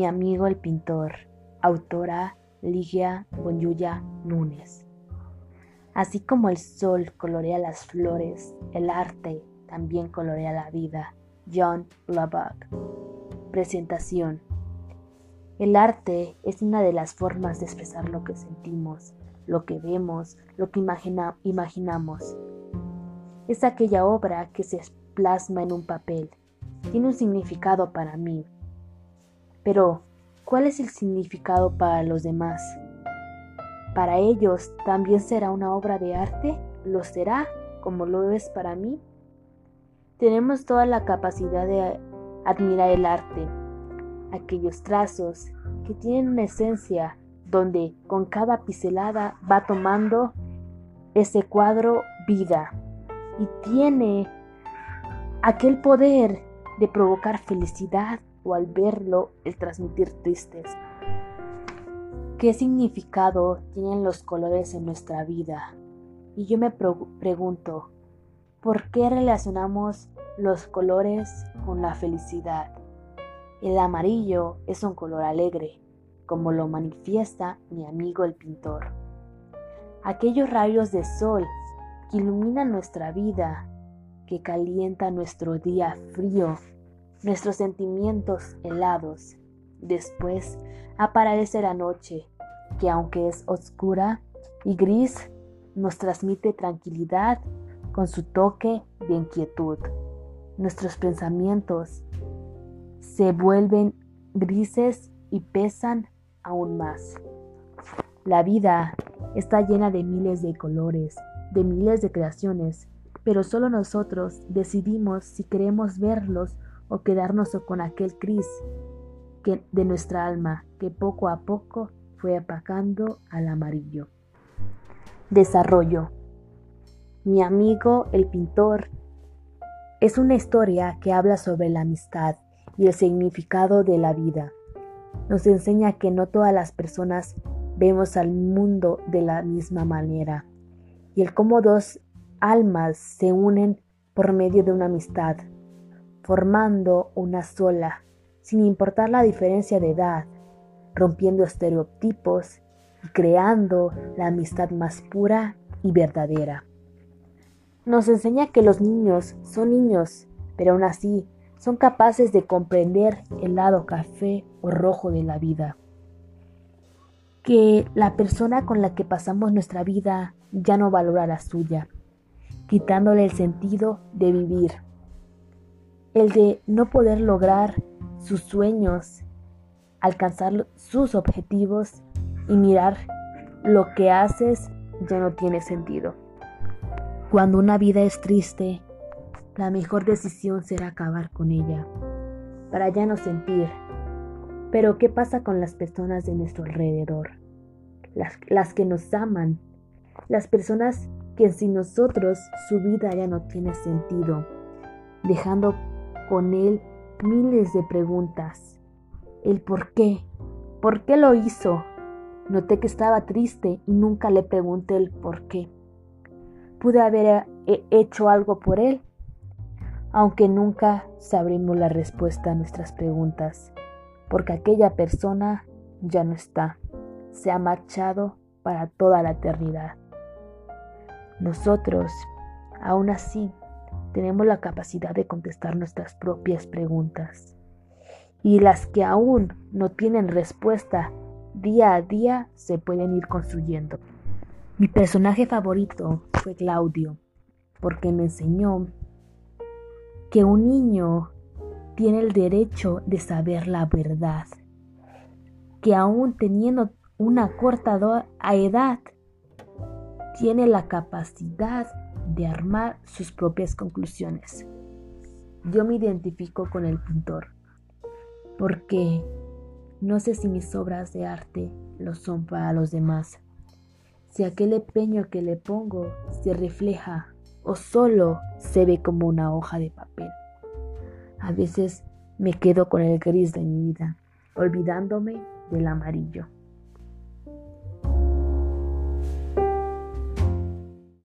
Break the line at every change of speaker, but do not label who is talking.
Mi amigo el pintor, autora Ligia Bonyuya Núñez. Así como el sol colorea las flores, el arte también colorea la vida. John Lubbock. Presentación. El arte es una de las formas de expresar lo que sentimos, lo que vemos, lo que imaginamos. Es aquella obra que se plasma en un papel. Tiene un significado para mí, pero, ¿cuál es el significado para los demás? ¿Para ellos también será una obra de arte? ¿Lo será como lo es para mí? Tenemos toda la capacidad de admirar el arte, aquellos trazos que tienen una esencia donde con cada pincelada va tomando ese cuadro vida y tiene aquel poder de provocar felicidad o al verlo el transmitir tristes. ¿Qué significado tienen los colores en nuestra vida? Y yo me pregunto, ¿por qué relacionamos los colores con la felicidad? El amarillo es un color alegre, como lo manifiesta mi amigo el pintor. Aquellos rayos de sol que iluminan nuestra vida, que calienta nuestro día frío nuestros sentimientos helados. Después aparece la noche, que aunque es oscura y gris, nos transmite tranquilidad con su toque de inquietud. Nuestros pensamientos se vuelven grises y pesan aún más. La vida está llena de miles de colores, de miles de creaciones, pero solo nosotros decidimos si queremos verlos o quedarnos con aquel que, de nuestra alma que poco a poco fue apagando al amarillo. Desarrollo. Mi amigo el pintor es una historia que habla sobre la amistad y el significado de la vida. Nos enseña que no todas las personas vemos al mundo de la misma manera y el cómo dos almas se unen por medio de una amistad formando una sola, sin importar la diferencia de edad, rompiendo estereotipos y creando la amistad más pura y verdadera. Nos enseña que los niños son niños, pero aún así son capaces de comprender el lado café o rojo de la vida. Que la persona con la que pasamos nuestra vida ya no valora la suya, quitándole el sentido de vivir el de no poder lograr sus sueños, alcanzar sus objetivos y mirar lo que haces ya no tiene sentido. Cuando una vida es triste, la mejor decisión será acabar con ella, para ya no sentir. Pero ¿qué pasa con las personas de nuestro alrededor? Las, las que nos aman, las personas que sin nosotros su vida ya no tiene sentido, dejando con él miles de preguntas. El por qué, por qué lo hizo. Noté que estaba triste y nunca le pregunté el por qué. Pude haber eh, hecho algo por él, aunque nunca sabremos la respuesta a nuestras preguntas, porque aquella persona ya no está, se ha marchado para toda la eternidad. Nosotros, aún así, tenemos la capacidad de contestar nuestras propias preguntas. Y las que aún no tienen respuesta, día a día se pueden ir construyendo. Mi personaje favorito fue Claudio, porque me enseñó que un niño tiene el derecho de saber la verdad, que aún teniendo una corta edad, tiene la capacidad de armar sus propias conclusiones. Yo me identifico con el pintor porque no sé si mis obras de arte lo son para los demás, si aquel empeño que le pongo se refleja o solo se ve como una hoja de papel. A veces me quedo con el gris de mi vida, olvidándome del amarillo.